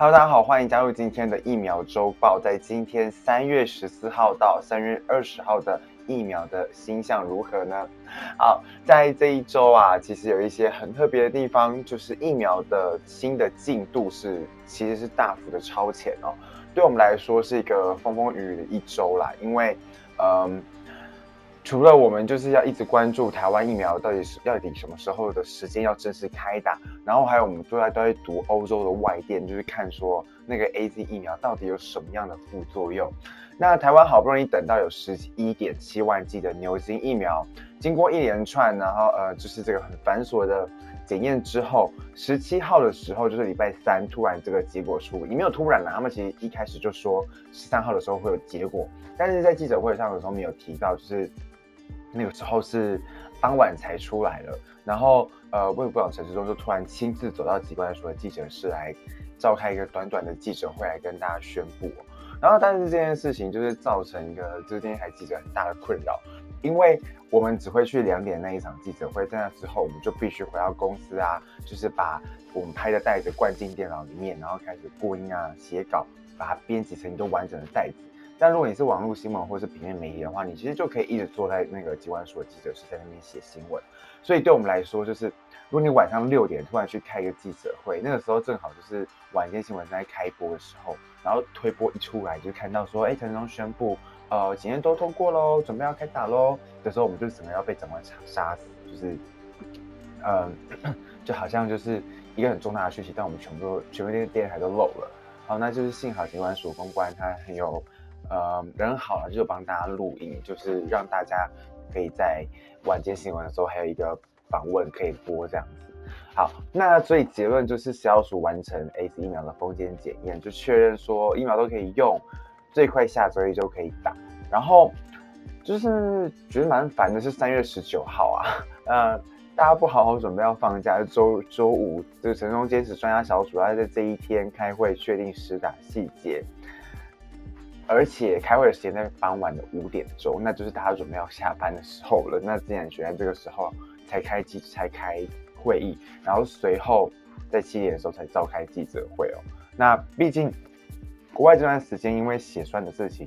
Hello，大家好，欢迎加入今天的疫苗周报。在今天三月十四号到三月二十号的疫苗的星象如何呢？好，在这一周啊，其实有一些很特别的地方，就是疫苗的新的进度是其实是大幅的超前哦。对我们来说是一个风风雨雨的一周啦，因为嗯。除了我们就是要一直关注台湾疫苗到底是到底什么时候的时间要正式开打，然后还有我们都在都在读欧洲的外电，就是看说那个 AZ 疫苗到底有什么样的副作用。那台湾好不容易等到有十一点七万剂的牛津疫苗，经过一连串，然后呃就是这个很繁琐的检验之后，十七号的时候就是礼拜三，突然这个结果出，也没有突然啦，他们其实一开始就说十三号的时候会有结果，但是在记者会上的时候没有提到，就是。那个时候是当晚才出来了，然后呃，卫福部长陈时中就突然亲自走到机关所的记者室来召开一个短短的记者会来跟大家宣布，然后但是这件事情就是造成一个就是今天台记者很大的困扰，因为我们只会去两点那一场记者会，在那之后我们就必须回到公司啊，就是把我们拍的袋子灌进电脑里面，然后开始播音啊、写稿，把它编辑成一个完整的袋子。但如果你是网络新闻或是平面媒体的话，你其实就可以一直坐在那个机关所的记者室，在那边写新闻。所以对我们来说，就是如果你晚上六点突然去开一个记者会，那个时候正好就是晚间新闻在开播的时候，然后推播一出来就看到说，哎，陈时中宣布，呃，检验都通过喽，准备要开打喽。的时候，我们就整个要被长官杀死，就是，嗯、就好像就是一个很重大的讯息，但我们全部都全部那个电视台都漏了。好，那就是幸好疾管署公关他很有。呃，人好了就帮大家录音，就是让大家可以在晚间新闻的时候还有一个访问可以播这样子。好，那所以结论就是，食药署完成 AZ 疫苗的封检检验，就确认说疫苗都可以用，最快下周一就可以打。然后就是觉得蛮烦的是三月十九号啊，呃，大家不好好准备要放假，周周五就是陈时中坚持专家小组要在这一天开会确定施打细节。而且开会的时间在傍晚的五点钟，那就是大家准备要下班的时候了。那竟然选在这个时候才开机才开会议，然后随后在七点的时候才召开记者会哦。那毕竟国外这段时间因为血栓的事情，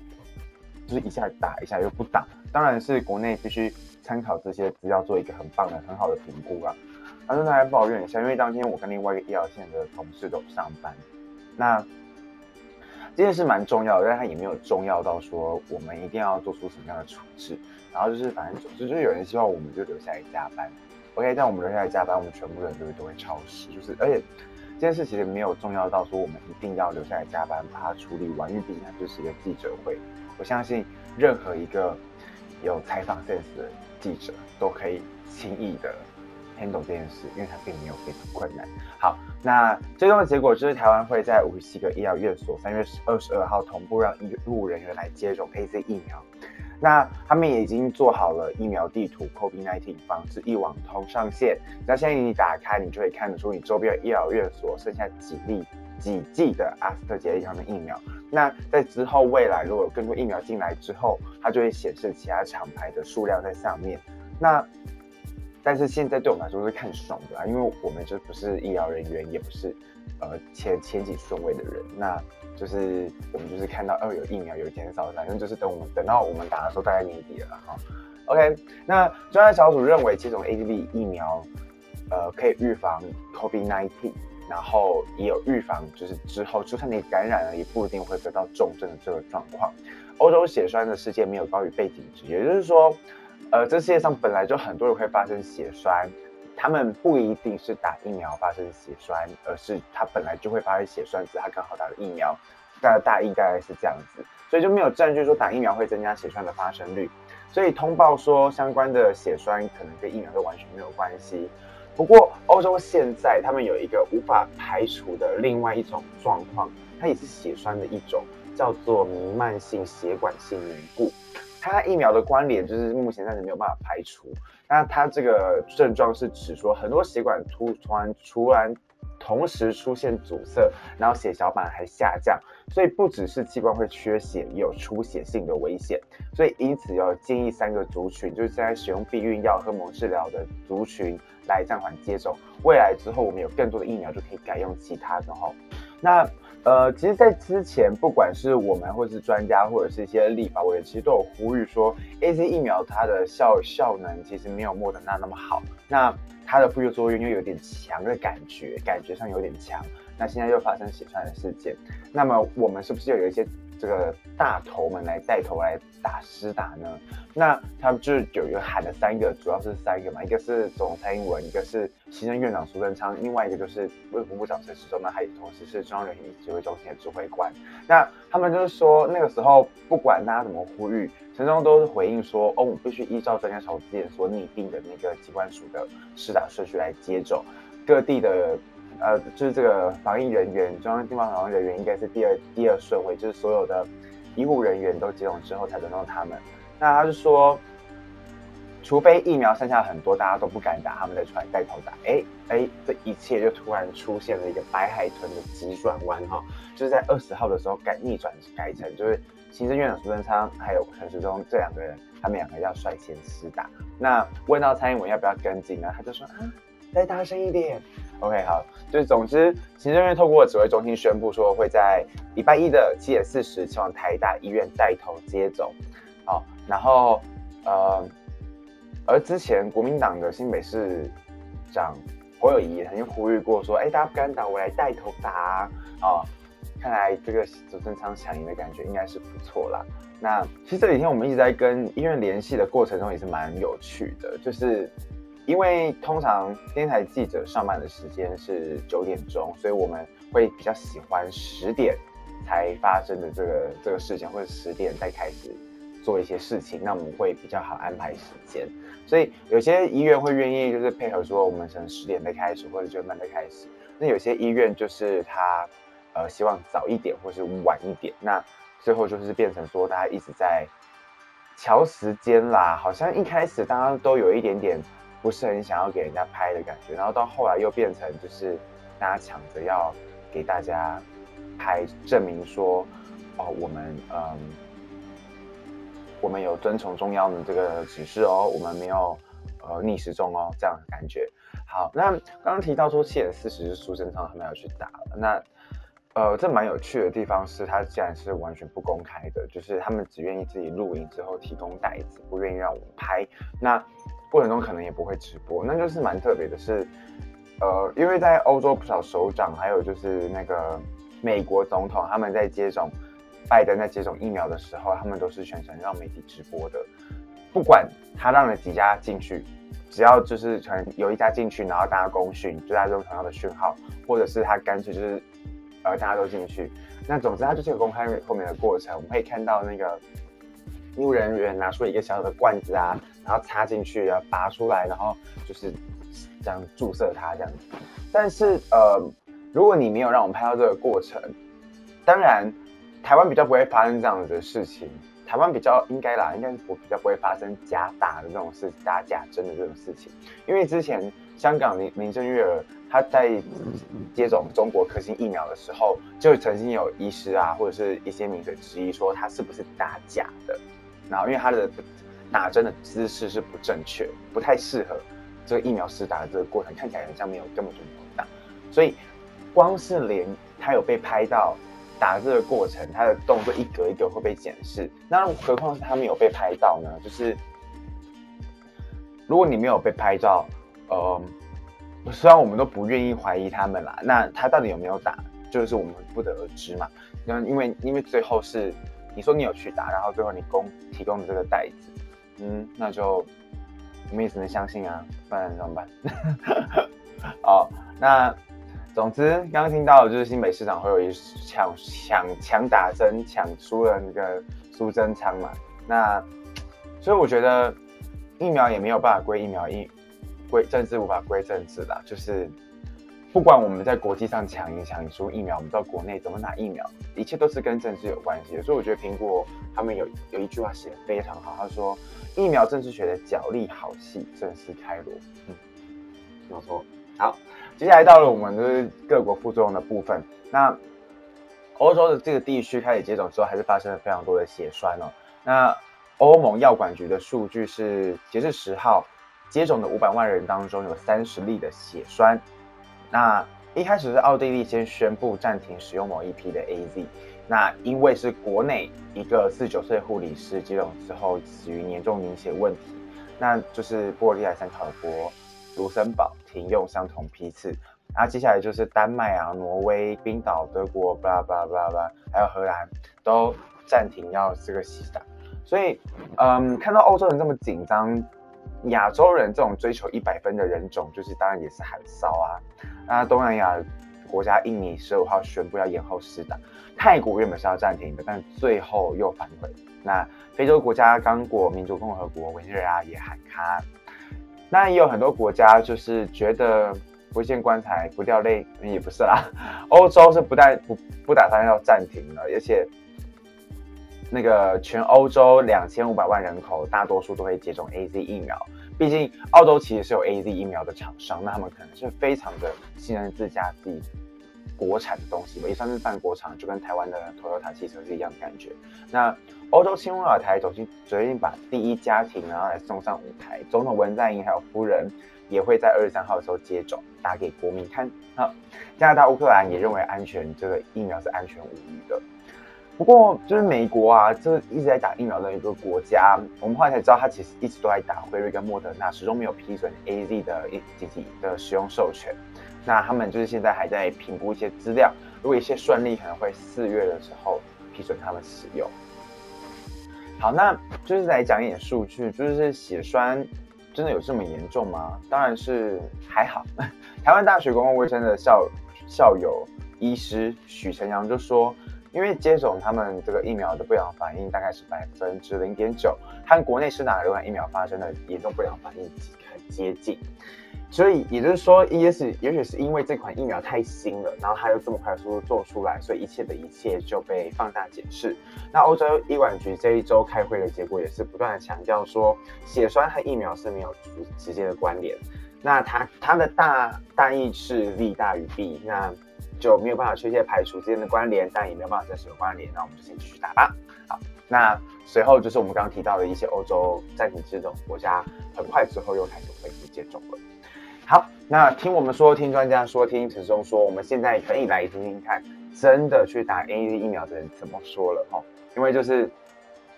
就是一下打一下又不打，当然是国内必须参考这些资料做一个很棒的很好的评估啊。他说他还抱怨一下，因为当天我跟另外一个医疗线的同事都上班，那。这件事蛮重要的，但它也没有重要到说我们一定要做出什么样的处置。然后就是反正总之就是有人希望我们就留下来加班。OK，但我们留下来加班，我们全部人就是都会超时。就是而且这件事其实没有重要到说我们一定要留下来加班把它处理完，因为毕竟它就是一个记者会。我相信任何一个有采访 sense 的记者都可以轻易的。Handle 这件事，因为它并没有非常困难。好，那最终的结果就是台湾会在五十七个医疗院所，三月二十二号同步让医务人员来接种 AZ 疫苗。那他们也已经做好了疫苗地图，COVID-19 防治一网通上线。那现在你打开，你就会看得出你周边的医疗院所剩下几例、几剂的阿斯特捷利康的疫苗。那在之后未来如果有更多疫苗进来之后，它就会显示其他厂牌的数量在上面。那但是现在对我们来说是看爽的啊，因为我们就不是医疗人员，也不是呃前前几顺位的人，那就是我们就是看到哦有疫苗有减少，反正就是等我们等到我们打的时候大概年底了哈。OK，那专家小组认为接种 A D B 疫苗，呃可以预防 COVID-19，然后也有预防就是之后就算你感染了，也不一定会得到重症的这个状况。欧洲血栓的事件没有高于背景值，也就是说。呃，这世界上本来就很多人会发生血栓，他们不一定是打疫苗发生血栓，而是他本来就会发生血栓，只是他刚好打了疫苗。大概大意大概是这样子，所以就没有证据说打疫苗会增加血栓的发生率。所以通报说相关的血栓可能跟疫苗都完全没有关系。不过欧洲现在他们有一个无法排除的另外一种状况，它也是血栓的一种，叫做弥漫性血管性凝固。它疫苗的关联就是目前暂时没有办法排除。那它这个症状是指说很多血管突突然突然同时出现阻塞，然后血小板还下降，所以不只是器官会缺血，也有出血性的危险。所以因此要建议三个族群，就是现在使用避孕药、和某治疗的族群来暂缓接种。未来之后我们有更多的疫苗就可以改用其他的哈。那呃，其实，在之前，不管是我们，或是专家，或者是一些立法委员，其实都有呼吁说，AZ 疫苗它的效效能其实没有莫德纳那么好，那它的副作用又有点强的感觉，感觉上有点强。那现在又发生血栓的事件，那么我们是不是又有一些？这个大头们来带头来打施打呢？那他们就是有一个喊了三个，主要是三个嘛，一个是总统蔡英文，一个是行政院长苏贞昌，另外一个就是卫福部长陈时中，那还同时是中央流行疫指挥中心的指挥官。那他们就是说，那个时候不管大家怎么呼吁，陈时中都是回应说，哦，我必须依照专家小组之前所拟定的那个机关署的施打顺序来接种各地的。呃，就是这个防疫人员，中央地方防疫人员应该是第二第二顺位，就是所有的医护人员都接种之后才轮到他们。那他是说，除非疫苗剩下很多，大家都不敢打，他们再出来带头打。哎哎，这一切就突然出现了一个白海豚的急转弯哈，就是在二十号的时候改逆转改成，就是行政院长苏贞昌还有陈时中这两个人，他们两个要率先施打。那问到蔡英文要不要跟进呢？他就说啊，再大声一点。OK，好，就是总之，行政院透过指挥中心宣布说，会在礼拜一的七点四十前往台大医院带头接种。好，然后呃，而之前国民党的新北市长侯友宜曾经呼吁过说，哎，大家不敢打，我来带头打啊。哦，看来这个苏贞昌抢赢的感觉应该是不错啦。那其实这几天我们一直在跟医院联系的过程中也是蛮有趣的，就是。因为通常电台记者上班的时间是九点钟，所以我们会比较喜欢十点才发生的这个这个事情，或者十点再开始做一些事情，那我们会比较好安排时间。所以有些医院会愿意就是配合说，我们从十点再开始，或者九点半再开始。那有些医院就是他呃希望早一点，或是晚一点。那最后就是变成说大家一直在乔时间啦，好像一开始大家都有一点点。不是很想要给人家拍的感觉，然后到后来又变成就是大家抢着要给大家拍，证明说哦，我们嗯，我们有遵从中央的这个指示哦，我们没有呃逆时钟哦，这样的感觉。好，那刚刚提到说七点四十是苏贞昌他们要去打，那呃这蛮有趣的地方是，他竟然是完全不公开的，就是他们只愿意自己录影之后提供袋子，不愿意让我们拍。那过程中可能也不会直播，那就是蛮特别的是，呃，因为在欧洲不少首长，还有就是那个美国总统，他们在接种拜登在接种疫苗的时候，他们都是全程让媒体直播的。不管他让了几家进去，只要就是可能有一家进去，然后大家公讯，就大家用同样的讯号，或者是他干脆就是呃大家都进去，那总之他就是有公开后面的过程，我们可以看到那个。医务人员拿出一个小小的罐子啊，然后插进去，然后拔出来，然后就是这样注射它这样子。但是呃，如果你没有让我们拍到这个过程，当然台湾比较不会发生这样子的事情。台湾比较应该啦，应该是不比较不会发生假打的这种事，打假针的这种事情。因为之前香港林林郑月娥她在接种中国科兴疫苗的时候，就曾经有医师啊或者是一些名嘴质疑说她是不是打假的。然后，因为他的打针的姿势是不正确，不太适合这个疫苗施打的这个过程，看起来很像没有根本就没打。所以，光是连他有被拍到打这个过程，他的动作一格一格会被检视。那何况是他没有被拍到呢？就是如果你没有被拍照，呃，虽然我们都不愿意怀疑他们啦，那他到底有没有打，就是我们不得而知嘛。那因为因为最后是。你说你有去打，然后最后你供提供的这个袋子，嗯，那就我们也只能相信啊，不然怎么办？哦，那总之刚刚听到的就是新北市长会有一抢抢抢打针抢输了那个苏贞昌嘛，那所以我觉得疫苗也没有办法归疫苗，疫归政治无法归政治啦，就是。不管我们在国际上抢赢抢输疫苗，我们到国内怎么拿疫苗，一切都是跟政治有关系的。所以我觉得苹果他们有有一句话写得非常好，他说：“疫苗政治学的角力好戏正式开锣。”嗯，没错。好，接下来到了我们就是各国副作用的部分。那欧洲的这个地区开始接种之后，还是发生了非常多的血栓哦。那欧盟药管局的数据是，截至十号接种的五百万人当中，有三十例的血栓。那一开始是奥地利先宣布暂停使用某一批的 AZ，那因为是国内一个四十九岁护理师接种之后死于严重凝血问题，那就是波罗的海三小国卢森堡停用相同批次，然后接下来就是丹麦啊、挪威、冰岛、德国，巴拉巴拉巴拉巴拉，还有荷兰都暂停要这个西打，所以嗯，看到欧洲人这么紧张。亚洲人这种追求一百分的人种，就是当然也是很骚啊。那东南亚国家印尼十五号宣布要延后施打，泰国原本是要暂停的，但最后又反悔。那非洲国家刚果民主共和国委内瑞拉也喊卡。那也有很多国家就是觉得不见棺材不掉泪，也不是啦。欧洲是不但不不打算要暂停了，而且。那个全欧洲两千五百万人口，大多数都会接种 AZ 疫苗。毕竟澳洲其实是有 AZ 疫苗的厂商，那他们可能是非常的信任自家自己国产的东西吧，也算是半国产，就跟台湾的 Toyota 汽车是一样的感觉。那欧洲青瓦台总经决定把第一家庭然后来送上舞台，总统文在寅还有夫人也会在二十三号的时候接种，打给国民看。好，加拿大、乌克兰也认为安全，这个疫苗是安全无虞的。不过，就是美国啊，这一直在打疫苗的一个国家，我们后来才知道，他其实一直都在打辉瑞跟莫德纳，始终没有批准 AZ 的紧急的使用授权。那他们就是现在还在评估一些资料，如果一切顺利，可能会四月的时候批准他们使用。好，那就是来讲一点数据，就是血栓真的有这么严重吗？当然是还好。台湾大学公共卫生的校校友医师许晨阳就说。因为接种他们这个疫苗的不良反应大概是百分之零点九，和国内施打流感疫苗发生的严重不良反应很接近，所以也就是说，也许也许是因为这款疫苗太新了，然后它又这么快速度做出来，所以一切的一切就被放大检视。那欧洲医管局这一周开会的结果也是不断的强调说，血栓和疫苗是没有直直接的关联。那它它的大大意是利大于弊。那。就没有办法确切排除之间的关联，但也没有办法证实有关联。那我们就先继续打吧。好，那随后就是我们刚刚提到的一些欧洲暂停接种国家，很快之后又开始恢复接种了。好，那听我们说，听专家说，听陈松说，我们现在可以来听听看，真的去打 AZ 疫苗的人怎么说了哈。因为就是，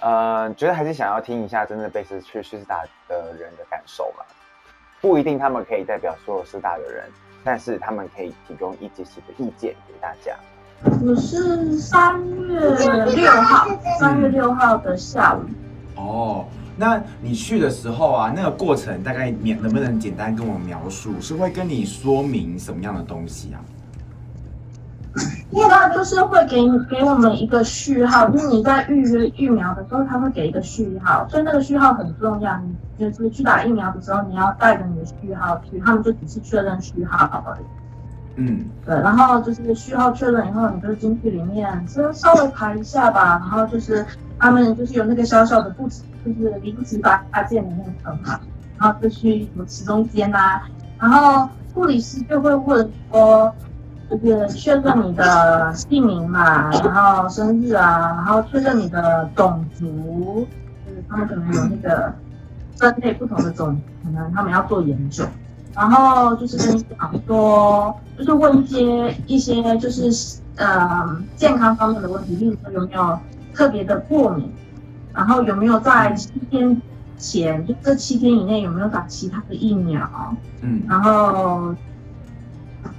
呃，觉得还是想要听一下真的被施去施打的人的感受吧。不一定他们可以代表所有施打的人。但是他们可以提供一些些的意见给大家。我是三月六号，三月六号的下午。哦，那你去的时候啊，那个过程大概你能不能简单跟我描述？是会跟你说明什么样的东西啊？他就是会给你给我们一个序号，就是你在预约疫苗的时候，他会给一个序号，所以那个序号很重要。你就是去打疫苗的时候，你要带着你的序号去，他们就只是确认序号而已。嗯，对，然后就是序号确认以后，你就进去里面，先稍微排一下吧。然后就是他们就是有那个小小的不止，就是临时发件的那个层嘛，然后就去什么池中间呐，然后护理师就会问说。就是确认你的姓名嘛，然后生日啊，然后确认你的种族，就是他们可能有那个分类不同的种族，可能他们要做研究，然后就是跟你讲说，就是问一些一些就是呃健康方面的问题，例如说有没有特别的过敏，然后有没有在七天前，就这七天以内有没有打其他的疫苗，嗯，然后。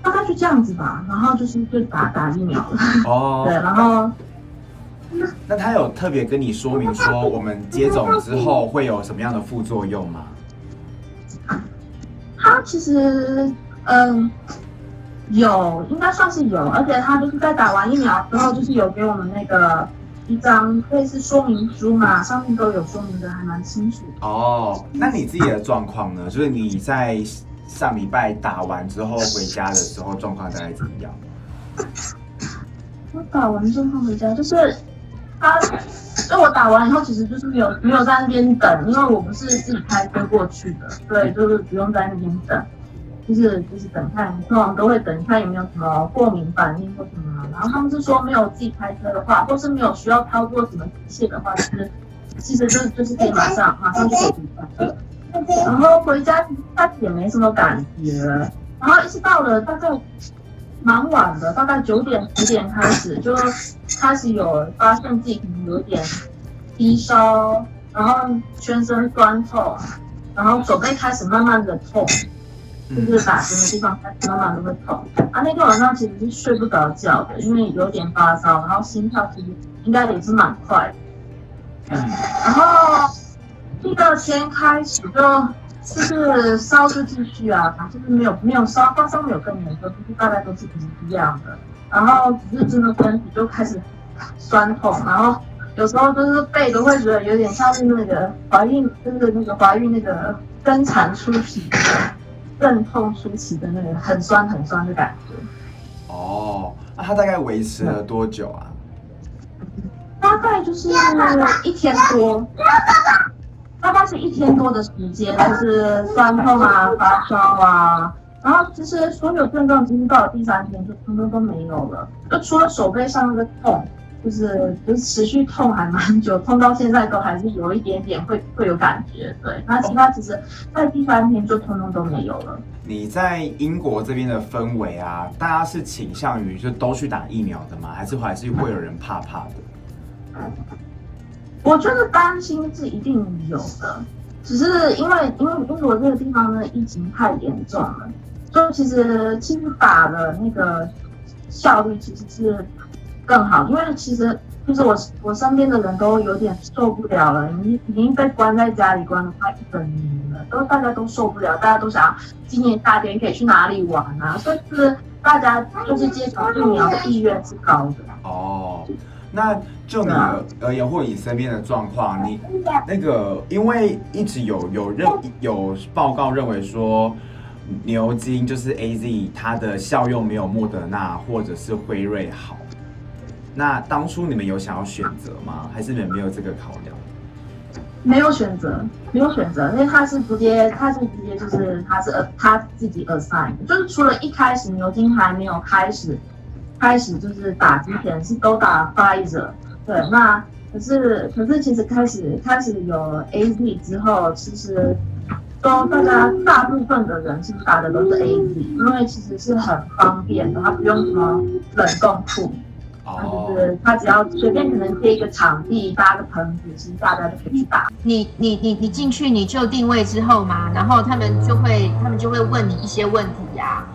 大概就这样子吧，然后就是就打打疫苗了。哦，对，然后那他有特别跟你说明说我们接种之后会有什么样的副作用吗？他其实嗯有，应该算是有，而且他就是在打完疫苗之后，就是有给我们那个一张类似说明书嘛，上面都有说明的，还蛮清楚。哦，那你自己的状况呢？就是你在。上礼拜打完之后回家的时候状况大概怎么样？我打完之后回家就是他，就我打完以后其实就是没有没有在那边等，因为我不是自己开车过去的，对，就是不用在那边等，就是就是等看，通常都会等看有没有什么过敏反应或什么。然后他们是说没有自己开车的话，或是没有需要操作什么机械的话，就是其实就是就是可以马上马上就可以回家。然后回家他也没什么感觉，然后一直到了大概蛮晚的，大概九点十点开始就开始有发现自己可能有点低烧，然后全身酸痛，然后手背开始慢慢的痛，就是打针的地方开始慢慢的会痛。啊，那天晚上其实是睡不着觉的，因为有点发烧，然后心跳其实应该也是蛮快的。然后第二天开始就。就是烧就继续啊，就是没有没有烧，发烧没有更严重，就是大概都是一样的。然后只是真的身体就开始酸痛，然后有时候就是背都会觉得有点像是那个怀孕，就是那个怀孕那个生产初期阵痛初期的那个很酸很酸的感觉。哦，那它大概维持了多久啊？大概就是一天多。大概是一天多的时间，就是酸痛啊、发烧啊，然后其实所有症状，其实到了第三天就通通都没有了，就除了手背上那个痛，就是就是持续痛还蛮久，痛到现在都还是有一点点会会有感觉。对，那其他其实在第三天就通通都没有了。你在英国这边的氛围啊，大家是倾向于就都去打疫苗的吗？还是还是会有人怕怕的？我觉得担心是一定有的，只是因为因为英国这个地方的疫情太严重了，所以其实其实打的那个效率其实是更好，因为其实就是我我身边的人都有点受不了了，已经已经被关在家里关了快一整年了，都大家都受不了，大家都想今年夏天可以去哪里玩啊，所以是大家就是接种疫苗的意愿是高的。哦。那就你而言，或你身边的状况，你那个，因为一直有有认有报告认为说，牛津就是 AZ，它的效用没有莫德纳或者是辉瑞好。那当初你们有想要选择吗？还是你们没有这个考量？没有选择，没有选择，因为他是直接，他是直接就是他是呃他自己 assign，就是除了一开始牛津还没有开始。开始就是打之前是都打 Pfizer，对，那可是可是其实开始开始有 AZ 之后，其实都大家大部分的人其实打的都是 AZ，因为其实是很方便的，它不用什么冷冻库，它就是它只要随便可能借一个场地搭个棚子，其实大家都可以去打。你你你你进去你就定位之后嘛，然后他们就会他们就会问你一些问题呀、啊。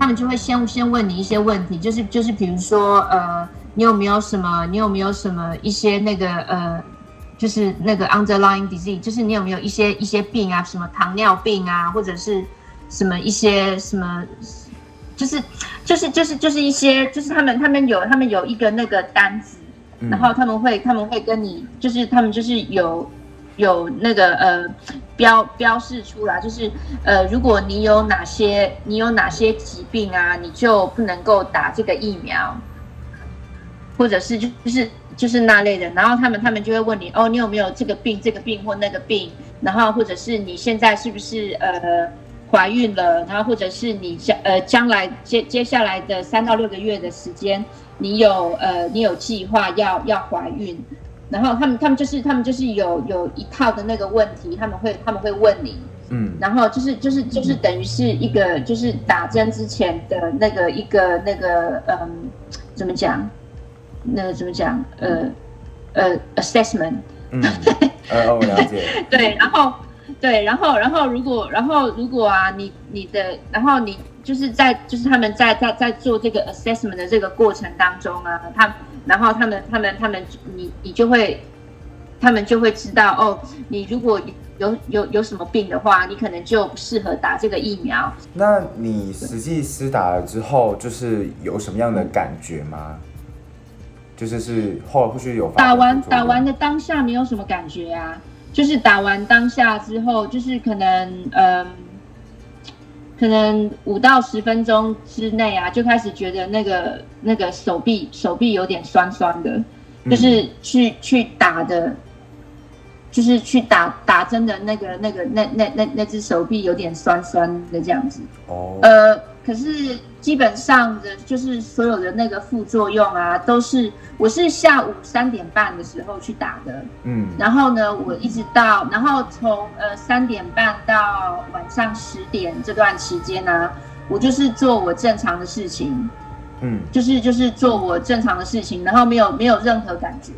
他们就会先先问你一些问题，就是就是比如说，呃，你有没有什么，你有没有什么一些那个呃，就是那个 underlying disease，就是你有没有一些一些病啊，什么糖尿病啊，或者是什么一些什么，就是就是就是就是一些，就是他们他们有他们有一个那个单子，然后他们会他们会跟你，就是他们就是有。有那个呃标标示出来，就是呃，如果你有哪些你有哪些疾病啊，你就不能够打这个疫苗，或者是就是就是那类的。然后他们他们就会问你哦，你有没有这个病这个病或那个病？然后或者是你现在是不是呃怀孕了？然后或者是你将呃将来接接下来的三到六个月的时间，你有呃你有计划要要怀孕？然后他们他们就是他们就是有有一套的那个问题，他们会他们会问你，嗯，然后就是就是就是等于是一个就是打针之前的那个一个那个嗯，怎么讲？那个怎么讲？呃呃，assessment。嗯，呃，我了解。对，然后对，然后然后如果然后如果啊，你你的然后你就是在就是他们在在在做这个 assessment 的这个过程当中啊，他。然后他们、他们、他们，你你就会，他们就会知道哦，你如果有有有什么病的话，你可能就不适合打这个疫苗。那你实际施打了之后，就是有什么样的感觉吗？就是是后来会去有打完打完的当下没有什么感觉啊，就是打完当下之后，就是可能嗯。可能五到十分钟之内啊，就开始觉得那个那个手臂手臂有点酸酸的，就是去去打的，就是去打打针的那个那个那那那那只手臂有点酸酸的这样子。哦，呃。可是基本上的，就是所有的那个副作用啊，都是我是下午三点半的时候去打的，嗯，然后呢，我一直到，然后从呃三点半到晚上十点这段时间呢，我就是做我正常的事情，嗯，就是就是做我正常的事情，然后没有没有任何感觉。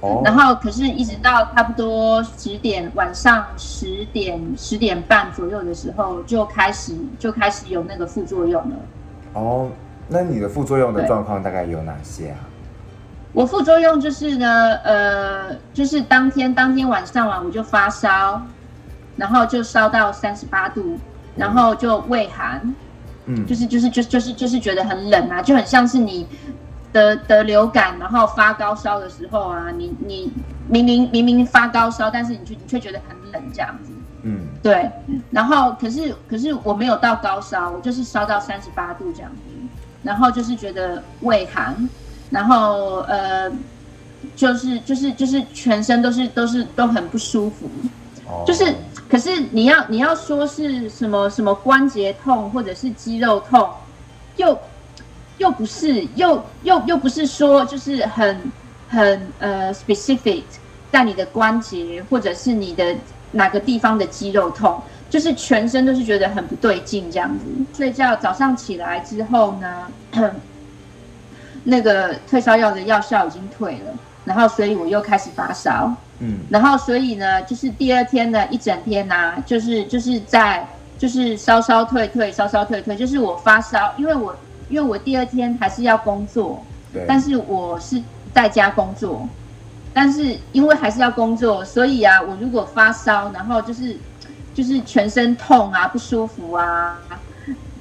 哦，然后可是，一直到差不多十点，晚上十点十点半左右的时候，就开始就开始有那个副作用了。哦，那你的副作用的状况大概有哪些啊？我副作用就是呢，呃，就是当天当天晚上啊，我就发烧，然后就烧到三十八度，然后就畏寒，嗯，就是就是就就是就是觉得很冷啊，就很像是你。得得流感，然后发高烧的时候啊，你你明明明明发高烧，但是你却你却觉得很冷这样子，嗯，对。然后可是可是我没有到高烧，我就是烧到三十八度这样子，然后就是觉得胃寒，然后呃，就是就是就是全身都是都是都很不舒服，哦，就是可是你要你要说是什么什么关节痛或者是肌肉痛，又。又不是，又又又不是说，就是很很呃 specific，在你的关节或者是你的哪个地方的肌肉痛，就是全身都是觉得很不对劲这样子。睡觉早上起来之后呢，那个退烧药的药效已经退了，然后所以我又开始发烧，嗯，然后所以呢，就是第二天呢一整天呢、啊，就是就是在就是稍稍退退，稍稍退退，就是我发烧，因为我。因为我第二天还是要工作，对，但是我是在家工作，但是因为还是要工作，所以啊，我如果发烧，然后就是就是全身痛啊，不舒服啊，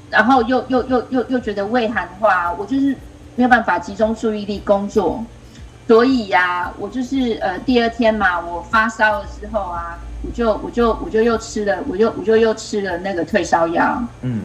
然后又又又又又觉得胃寒的话，我就是没有办法集中注意力工作，所以呀、啊，我就是呃第二天嘛，我发烧了之后啊，我就我就我就又吃了，我就我就又吃了那个退烧药，嗯。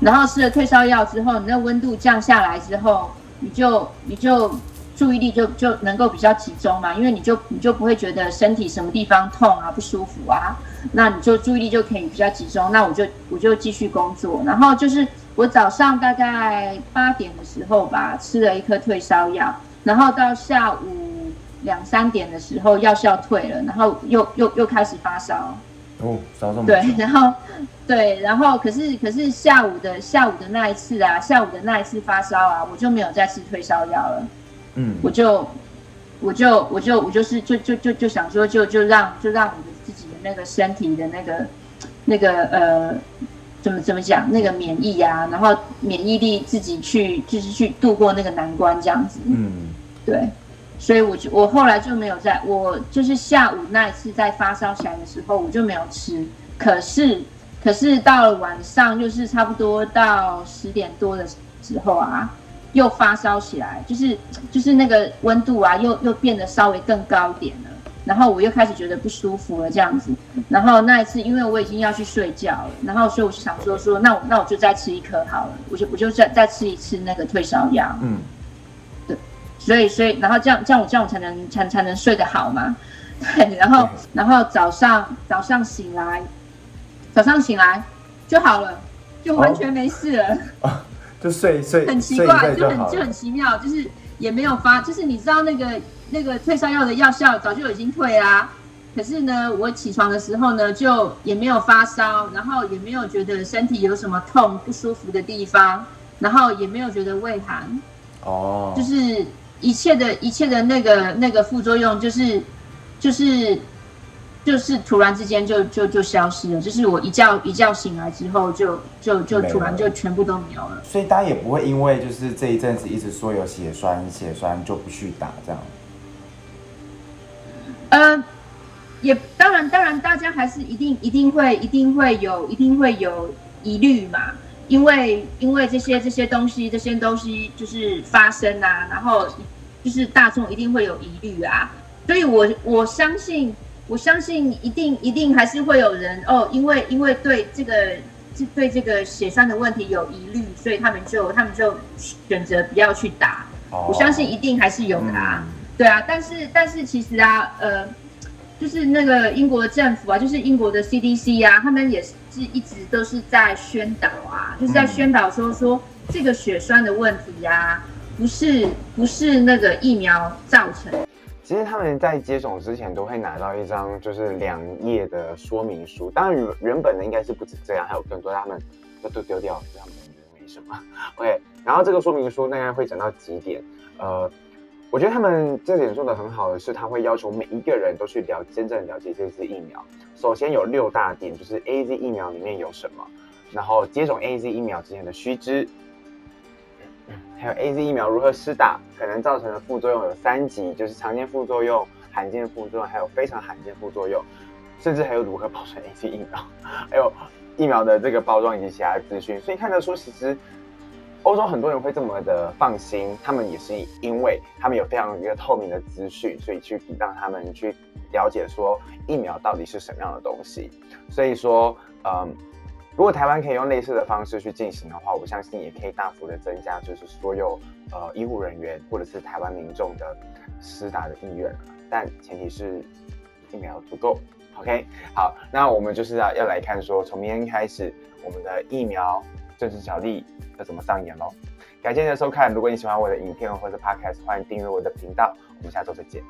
然后吃了退烧药之后，你那温度降下来之后，你就你就注意力就就能够比较集中嘛，因为你就你就不会觉得身体什么地方痛啊不舒服啊，那你就注意力就可以比较集中。那我就我就继续工作。然后就是我早上大概八点的时候吧，吃了一颗退烧药，然后到下午两三点的时候药效退了，然后又又又开始发烧。哦，烧这么对，然后对，然后可是可是下午的下午的那一次啊，下午的那一次发烧啊，我就没有再吃退烧药了。嗯，我就我就我就我就是就就就就想说就就让就让我的自己的那个身体的那个那个呃怎么怎么讲那个免疫啊，然后免疫力自己去就是去度过那个难关这样子。嗯，对。所以我就我后来就没有在，我就是下午那一次在发烧起来的时候，我就没有吃。可是，可是到了晚上，就是差不多到十点多的时候啊，又发烧起来，就是就是那个温度啊，又又变得稍微更高点了。然后我又开始觉得不舒服了，这样子。然后那一次，因为我已经要去睡觉了，然后所以我就想说说，那我那我就再吃一颗好了，我就我就再再吃一次那个退烧药。嗯。所以，所以，然后这样，这样我这样我才能才才能睡得好嘛？对，然后，然后早上早上醒来，早上醒来就好了，就完全没事了。哦，就睡睡，很奇怪，就很就很奇妙，就是也没有发，就是你知道那个那个退烧药的药效早就已经退啦，可是呢，我起床的时候呢，就也没有发烧，然后也没有觉得身体有什么痛不舒服的地方，然后也没有觉得胃寒。哦，就是。一切的一切的那个那个副作用，就是就是就是突然之间就就就消失了。就是我一觉一觉醒来之后就，就就就突然就全部都没有了。所以大家也不会因为就是这一阵子一直说有血栓血栓就不去打这样。呃，也当然当然，大家还是一定一定会一定会有一定会有疑虑嘛。因为因为这些这些东西这些东西就是发生啊，然后就是大众一定会有疑虑啊，所以我我相信我相信一定一定还是会有人哦，因为因为对这个这对这个血栓的问题有疑虑，所以他们就他们就选择不要去打。我相信一定还是有的啊，对啊，但是但是其实啊，呃，就是那个英国的政府啊，就是英国的 CDC 啊，他们也是。是一直都是在宣导啊，就是在宣导说说这个血栓的问题呀、啊，不是不是那个疫苗造成。其实他们在接种之前都会拿到一张就是两页的说明书，当然原本的应该是不止这样，还有更多，他们都都丢掉，这样感觉没。什么。OK，然后这个说明书大概会讲到几点，呃，我觉得他们这点做得很好的是，他会要求每一个人都去了真正了解这支疫苗。首先有六大点，就是 AZ 疫苗里面有什么，然后接种 AZ 疫苗之前的须知，还有 AZ 疫苗如何施打，可能造成的副作用有三级，就是常见副作用、罕见副作用，还有非常罕见副作用。甚至还有如何保存 AZ 疫苗，还有疫苗的这个包装以及其他资讯，所以看得出其实欧洲很多人会这么的放心，他们也是因为他们有非常一个透明的资讯，所以去让他们去了解说疫苗到底是什么样的东西。所以说，嗯，如果台湾可以用类似的方式去进行的话，我相信也可以大幅的增加，就是所有呃医护人员或者是台湾民众的施打的意愿，但前提是疫苗足够。OK，好，那我们就是要要来看说，从明天开始，我们的疫苗政治小丽要怎么上演喽？感谢你的收看，如果你喜欢我的影片或者 Podcast，欢迎订阅我的频道，我们下周再见。